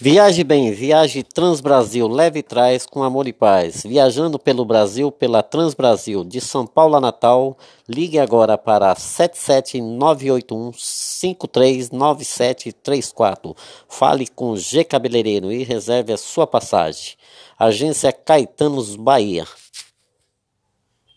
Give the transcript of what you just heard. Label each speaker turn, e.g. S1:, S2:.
S1: Viaje bem, viaje Transbrasil, leve e traz com amor e paz. Viajando pelo Brasil, pela Transbrasil, de São Paulo a Natal, ligue agora para 77981 539734. Fale com G Cabeleireiro e reserve a sua passagem. Agência Caetanos Bahia.